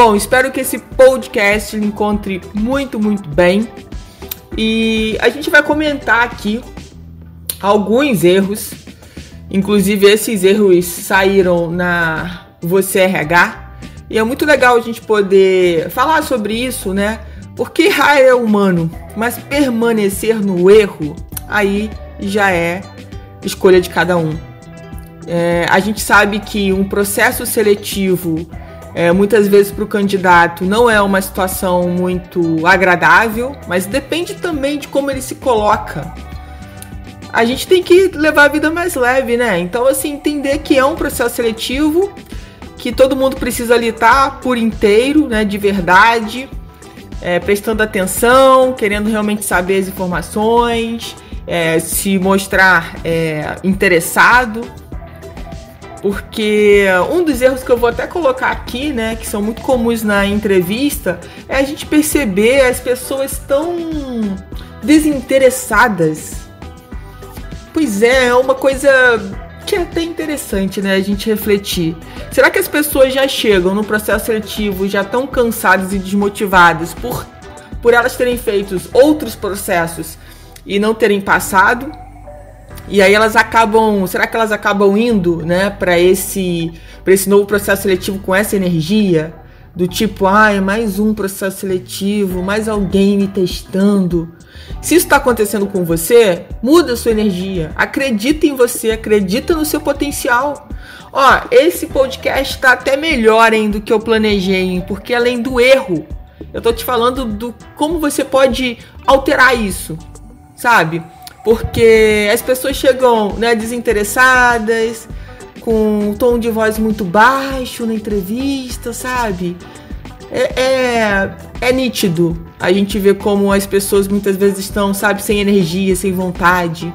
Bom, espero que esse podcast encontre muito, muito bem. E a gente vai comentar aqui alguns erros. Inclusive, esses erros saíram na Você RH. E é muito legal a gente poder falar sobre isso, né? Porque errar é humano, mas permanecer no erro, aí já é escolha de cada um. É, a gente sabe que um processo seletivo é, muitas vezes para o candidato não é uma situação muito agradável, mas depende também de como ele se coloca. A gente tem que levar a vida mais leve, né? Então, assim, entender que é um processo seletivo, que todo mundo precisa tá por inteiro, né? De verdade, é, prestando atenção, querendo realmente saber as informações, é, se mostrar é, interessado porque um dos erros que eu vou até colocar aqui, né, que são muito comuns na entrevista, é a gente perceber as pessoas tão desinteressadas. Pois é, é uma coisa que é até interessante, né, a gente refletir. Será que as pessoas já chegam no processo seletivo já tão cansadas e desmotivadas por por elas terem feito outros processos e não terem passado? E aí elas acabam, será que elas acabam indo, né, para esse para esse novo processo seletivo com essa energia do tipo, ah, é mais um processo seletivo, mais alguém me testando. Se isso está acontecendo com você, muda a sua energia. Acredita em você, acredita no seu potencial. Ó, esse podcast está até melhor hein, do que eu planejei, porque além do erro, eu tô te falando do como você pode alterar isso, sabe? Porque as pessoas chegam né, desinteressadas, com um tom de voz muito baixo na entrevista, sabe? É, é, é, nítido. A gente vê como as pessoas muitas vezes estão, sabe, sem energia, sem vontade.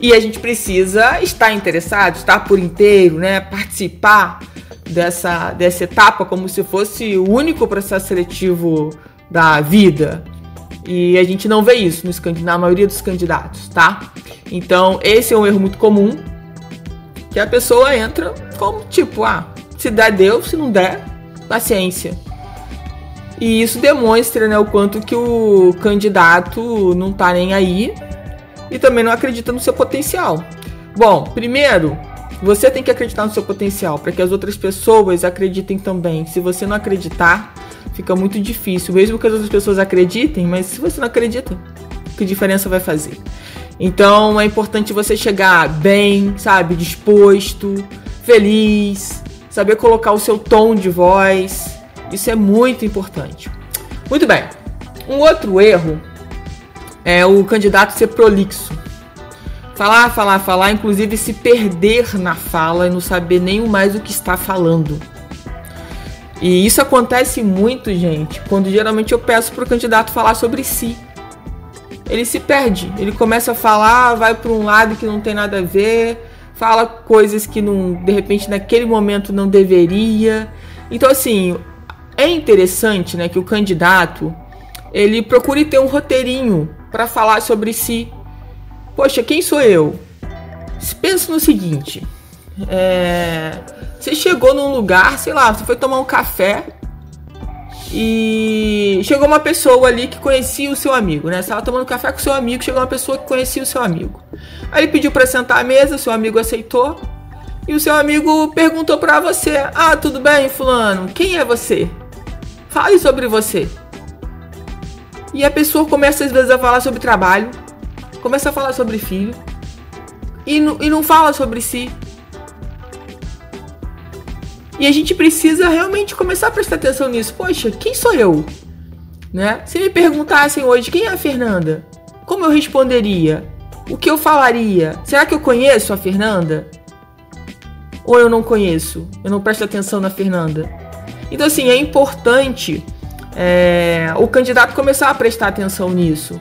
E a gente precisa estar interessado, estar por inteiro, né? Participar dessa, dessa etapa como se fosse o único processo seletivo da vida. E a gente não vê isso nos, na maioria dos candidatos, tá? Então, esse é um erro muito comum. Que a pessoa entra como tipo, ah, se der, deu, se não der, paciência. E isso demonstra né, o quanto que o candidato não tá nem aí e também não acredita no seu potencial. Bom, primeiro, você tem que acreditar no seu potencial para que as outras pessoas acreditem também. Se você não acreditar, fica muito difícil, mesmo que as outras pessoas acreditem, mas se você não acredita, que diferença vai fazer? Então é importante você chegar bem, sabe, disposto, feliz, saber colocar o seu tom de voz. Isso é muito importante. Muito bem. Um outro erro é o candidato ser prolixo. Falar, falar, falar, inclusive se perder na fala e não saber nem mais o que está falando. E isso acontece muito, gente, quando geralmente eu peço para o candidato falar sobre si. Ele se perde, ele começa a falar, vai para um lado que não tem nada a ver, fala coisas que não, de repente naquele momento não deveria. Então assim, é interessante, né, que o candidato ele procure ter um roteirinho para falar sobre si. Poxa, quem sou eu? Pensa no seguinte: é, você chegou num lugar, sei lá, você foi tomar um café e chegou uma pessoa ali que conhecia o seu amigo, né? Você estava tomando café com seu amigo, chegou uma pessoa que conhecia o seu amigo. Aí ele pediu para sentar à mesa, seu amigo aceitou. E o seu amigo perguntou para você: "Ah, tudo bem, fulano? Quem é você? Fale sobre você." E a pessoa começa às vezes a falar sobre trabalho, começa a falar sobre filho e, e não fala sobre si. E a gente precisa realmente começar a prestar atenção nisso. Poxa, quem sou eu? Né? Se me perguntassem hoje quem é a Fernanda, como eu responderia? O que eu falaria? Será que eu conheço a Fernanda? Ou eu não conheço? Eu não presto atenção na Fernanda? Então, assim, é importante é, o candidato começar a prestar atenção nisso.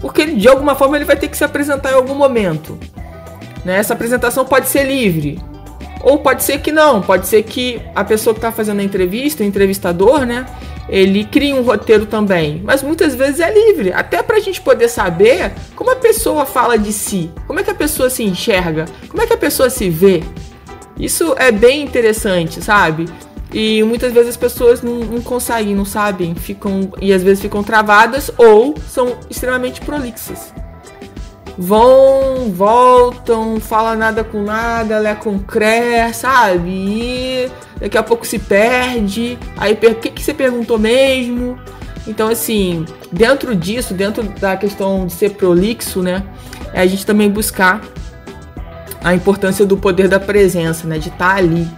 Porque de alguma forma ele vai ter que se apresentar em algum momento. Né? Essa apresentação pode ser livre. Ou pode ser que não, pode ser que a pessoa que está fazendo a entrevista, o entrevistador, né? Ele cria um roteiro também. Mas muitas vezes é livre. Até para a gente poder saber como a pessoa fala de si. Como é que a pessoa se enxerga. Como é que a pessoa se vê. Isso é bem interessante, sabe? E muitas vezes as pessoas não, não, conseguem, não sabem, ficam e às vezes ficam travadas ou são extremamente prolixas. Vão, voltam, fala nada com nada, lé com cré, sabe? E daqui a pouco se perde. Aí o que, que você perguntou mesmo? Então, assim, dentro disso, dentro da questão de ser prolixo, né? É a gente também buscar a importância do poder da presença, né? De estar tá ali,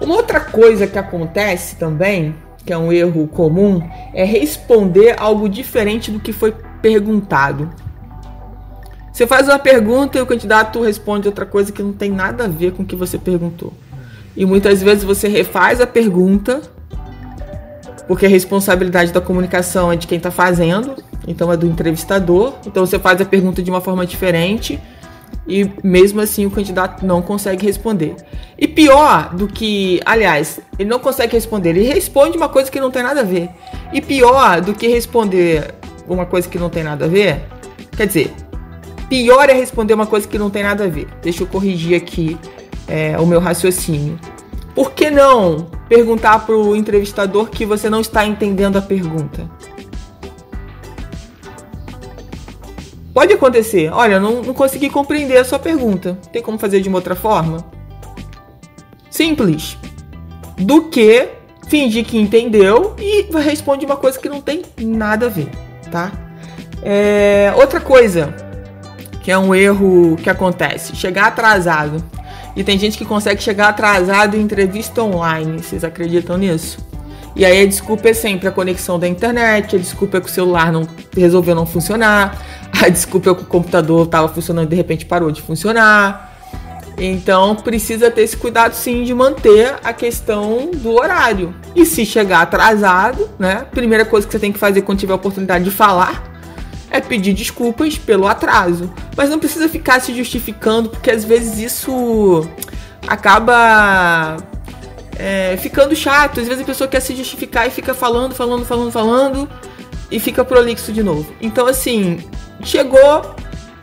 uma outra coisa que acontece também, que é um erro comum, é responder algo diferente do que foi perguntado. Você faz uma pergunta e o candidato responde outra coisa que não tem nada a ver com o que você perguntou. E muitas vezes você refaz a pergunta, porque a responsabilidade da comunicação é de quem está fazendo, então é do entrevistador. Então você faz a pergunta de uma forma diferente e mesmo assim o candidato não consegue responder. E pior do que, aliás, ele não consegue responder, ele responde uma coisa que não tem nada a ver. E pior do que responder uma coisa que não tem nada a ver, quer dizer, pior é responder uma coisa que não tem nada a ver. Deixa eu corrigir aqui é, o meu raciocínio. Por que não perguntar para o entrevistador que você não está entendendo a pergunta? Pode acontecer. Olha, não, não consegui compreender a sua pergunta. Tem como fazer de uma outra forma? Simples. Do que fingir que entendeu e responde uma coisa que não tem nada a ver, tá? É, outra coisa que é um erro que acontece, chegar atrasado. E tem gente que consegue chegar atrasado em entrevista online. Vocês acreditam nisso? E aí a desculpa é sempre a conexão da internet, a desculpa é que o celular não resolveu não funcionar, a desculpa é que o computador estava funcionando e de repente parou de funcionar. Então precisa ter esse cuidado sim de manter a questão do horário. E se chegar atrasado, né? Primeira coisa que você tem que fazer quando tiver a oportunidade de falar é pedir desculpas pelo atraso. Mas não precisa ficar se justificando, porque às vezes isso acaba é, ficando chato. Às vezes a pessoa quer se justificar e fica falando, falando, falando, falando e fica prolixo de novo. Então, assim, chegou,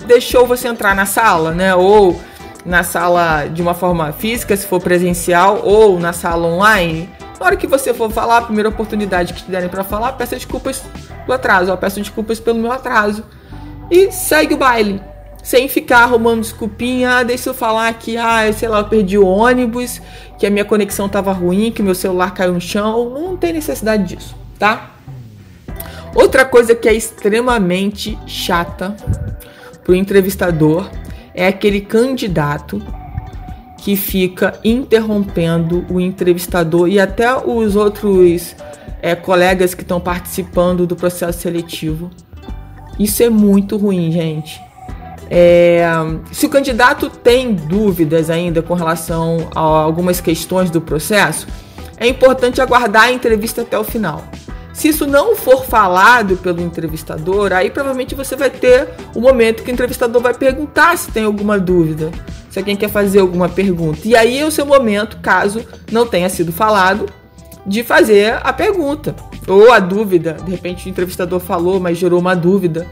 deixou você entrar na sala, né? Ou na sala de uma forma física, se for presencial, ou na sala online. Na hora que você for falar, a primeira oportunidade que te derem para falar, peça desculpas do atraso. Eu peço desculpas pelo meu atraso. E segue o baile sem ficar arrumando desculpinha, ah, deixa eu falar que, ah, sei lá, eu perdi o ônibus, que a minha conexão estava ruim, que meu celular caiu no chão. Não tem necessidade disso, tá? Outra coisa que é extremamente chata pro entrevistador é aquele candidato que fica interrompendo o entrevistador e até os outros é, colegas que estão participando do processo seletivo. Isso é muito ruim, gente. É, se o candidato tem dúvidas ainda com relação a algumas questões do processo, é importante aguardar a entrevista até o final. Se isso não for falado pelo entrevistador, aí provavelmente você vai ter o momento que o entrevistador vai perguntar se tem alguma dúvida, se alguém quer fazer alguma pergunta. E aí é o seu momento, caso não tenha sido falado, de fazer a pergunta ou a dúvida. De repente o entrevistador falou, mas gerou uma dúvida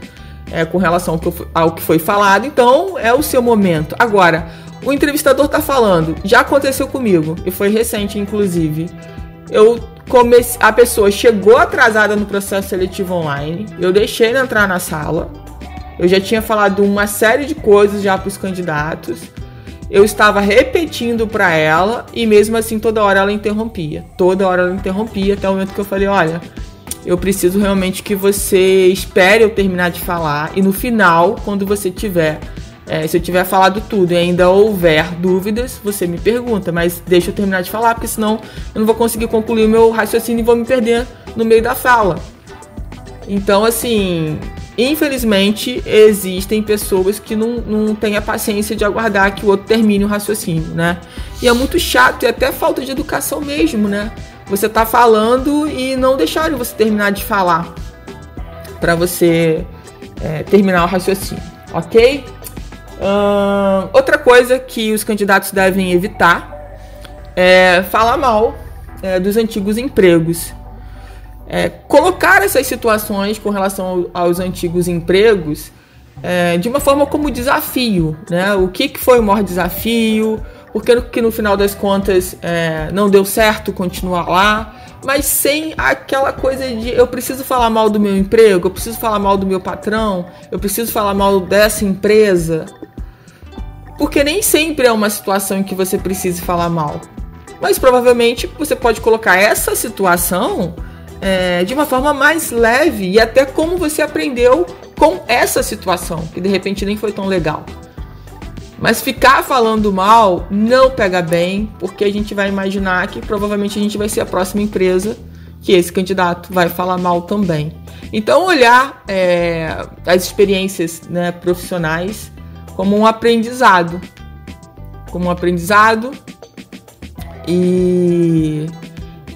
é, com relação ao que foi falado, então é o seu momento. Agora, o entrevistador está falando, já aconteceu comigo, e foi recente, inclusive. Eu comecei, a pessoa chegou atrasada no processo seletivo online, eu deixei ela entrar na sala, eu já tinha falado uma série de coisas já para os candidatos. Eu estava repetindo para ela e mesmo assim toda hora ela interrompia. Toda hora ela interrompia até o momento que eu falei: "Olha, eu preciso realmente que você espere eu terminar de falar e no final, quando você tiver, é, se eu tiver falado tudo e ainda houver dúvidas, você me pergunta, mas deixa eu terminar de falar, porque senão eu não vou conseguir concluir o meu raciocínio e vou me perder no meio da fala. Então, assim, infelizmente existem pessoas que não, não têm a paciência de aguardar que o outro termine o raciocínio, né? E é muito chato e até falta de educação mesmo, né? você tá falando e não deixarem você terminar de falar para você é, terminar o raciocínio, ok? Outra coisa que os candidatos devem evitar é falar mal é, dos antigos empregos. É, colocar essas situações com relação aos antigos empregos é, de uma forma como desafio, né? O que, que foi o maior desafio? Porque que no final das contas é, não deu certo continuar lá, mas sem aquela coisa de eu preciso falar mal do meu emprego, eu preciso falar mal do meu patrão, eu preciso falar mal dessa empresa. Porque nem sempre é uma situação em que você precise falar mal. Mas provavelmente você pode colocar essa situação é, de uma forma mais leve e até como você aprendeu com essa situação, que de repente nem foi tão legal. Mas ficar falando mal não pega bem, porque a gente vai imaginar que provavelmente a gente vai ser a próxima empresa que esse candidato vai falar mal também. Então, olhar é, as experiências né, profissionais como um aprendizado. Como um aprendizado e,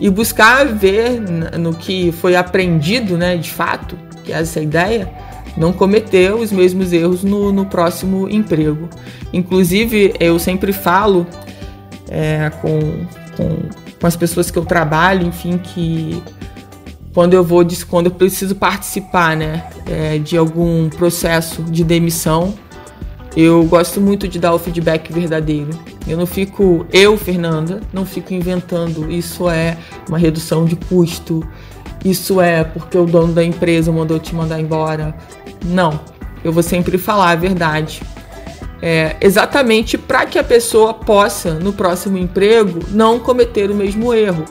e buscar ver no que foi aprendido, né, de fato, que é essa ideia, não cometer os mesmos erros no, no próximo emprego. Inclusive, eu sempre falo é, com, com, com as pessoas que eu trabalho, enfim, que quando eu vou, quando eu preciso participar, né, é, de algum processo de demissão, eu gosto muito de dar o feedback verdadeiro. Eu não fico, eu, Fernanda, não fico inventando. Isso é uma redução de custo. Isso é porque o dono da empresa mandou te mandar embora. Não. Eu vou sempre falar a verdade. É, exatamente para que a pessoa possa, no próximo emprego, não cometer o mesmo erro.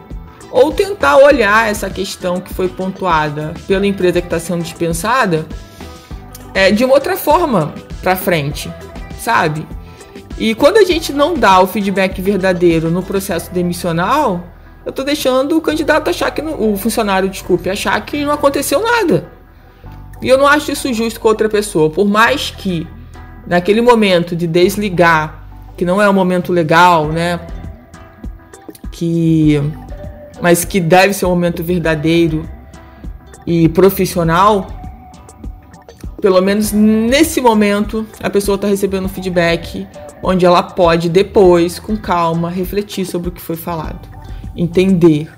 Ou tentar olhar essa questão que foi pontuada pela empresa que está sendo dispensada é, de uma outra forma para frente, sabe? E quando a gente não dá o feedback verdadeiro no processo demissional, eu tô deixando o candidato achar que não, o funcionário, desculpe, achar que não aconteceu nada. E eu não acho isso justo com outra pessoa, por mais que naquele momento de desligar, que não é um momento legal, né? Que mas que deve ser um momento verdadeiro e profissional, pelo menos nesse momento, a pessoa está recebendo feedback onde ela pode depois, com calma, refletir sobre o que foi falado, entender,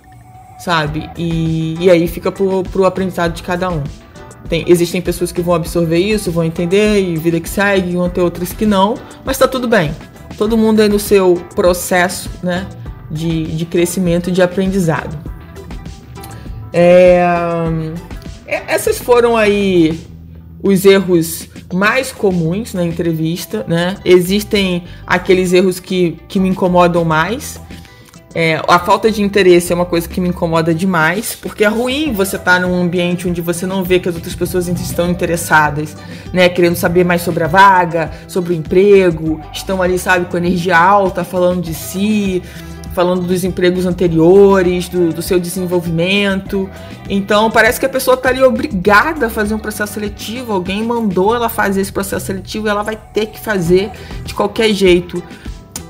sabe? E, e aí fica pro, pro aprendizado de cada um. Tem, existem pessoas que vão absorver isso, vão entender e vida que segue, vão ter outras que não, mas tá tudo bem. Todo mundo aí no seu processo, né, de, de crescimento e de aprendizado. É, é essas foram aí os erros mais comuns na entrevista, né? Existem aqueles erros que, que me incomodam mais. É, a falta de interesse é uma coisa que me incomoda demais, porque é ruim você estar tá num ambiente onde você não vê que as outras pessoas estão interessadas, né? Querendo saber mais sobre a vaga, sobre o emprego, estão ali, sabe, com energia alta, falando de si falando dos empregos anteriores, do, do, seu desenvolvimento. Então parece que a pessoa está ali obrigada a fazer um processo seletivo, alguém mandou ela fazer esse processo seletivo e ela vai ter que fazer de qualquer jeito.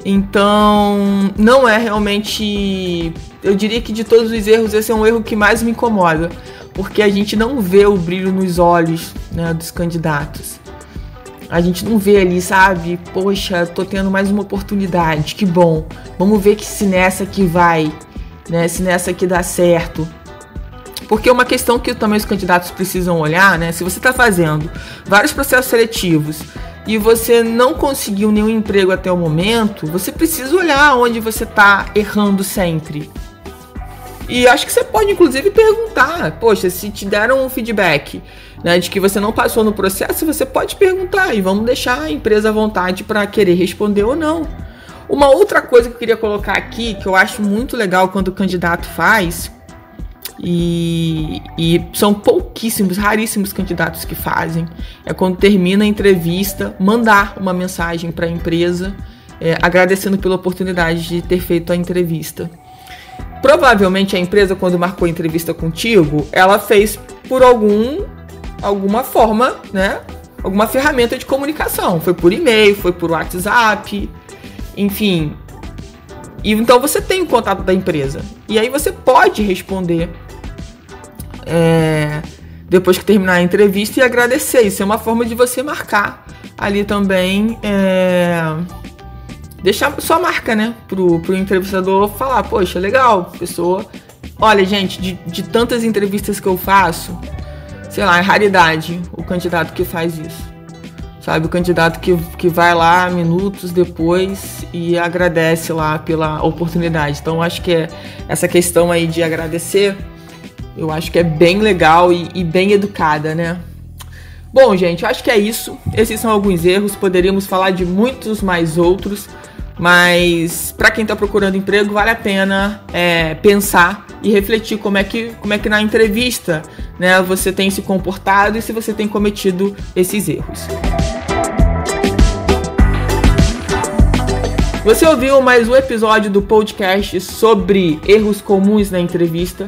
Então não é realmente. Eu diria que de todos os erros, esse é um erro que mais me incomoda, porque a gente não vê o brilho nos olhos né, dos candidatos. A gente não vê ali, sabe? Poxa, tô tendo mais uma oportunidade, que bom. Vamos ver que se nessa aqui vai, né? Se nessa aqui dá certo. Porque uma questão que também os candidatos precisam olhar, né? Se você está fazendo vários processos seletivos e você não conseguiu nenhum emprego até o momento, você precisa olhar onde você está errando sempre. E acho que você pode, inclusive, perguntar: poxa, se te deram um feedback né, de que você não passou no processo, você pode perguntar e vamos deixar a empresa à vontade para querer responder ou não. Uma outra coisa que eu queria colocar aqui, que eu acho muito legal quando o candidato faz, e, e, são pouquíssimos, raríssimos candidatos que fazem. É quando termina a entrevista, mandar uma mensagem para a empresa é, agradecendo pela oportunidade de ter feito a entrevista. Provavelmente a empresa, quando marcou a entrevista contigo, ela fez por algum alguma forma, né? Alguma ferramenta de comunicação. Foi por e-mail, foi por WhatsApp, enfim. e então você tem o contato da empresa. E aí você pode responder é, depois que terminar a entrevista e agradecer. Isso é uma forma de você marcar ali também. É, deixar sua marca, né? Pro, pro entrevistador falar, poxa, legal, pessoa. Olha, gente, de, de tantas entrevistas que eu faço, sei lá, é raridade o candidato que faz isso sabe? O candidato que, que vai lá minutos depois e agradece lá pela oportunidade. Então, acho que é essa questão aí de agradecer, eu acho que é bem legal e, e bem educada, né? Bom, gente, eu acho que é isso. Esses são alguns erros, poderíamos falar de muitos mais outros, mas para quem está procurando emprego, vale a pena é, pensar e refletir como é que, como é que na entrevista né, você tem se comportado e se você tem cometido esses erros. Você ouviu mais um episódio do podcast sobre erros comuns na entrevista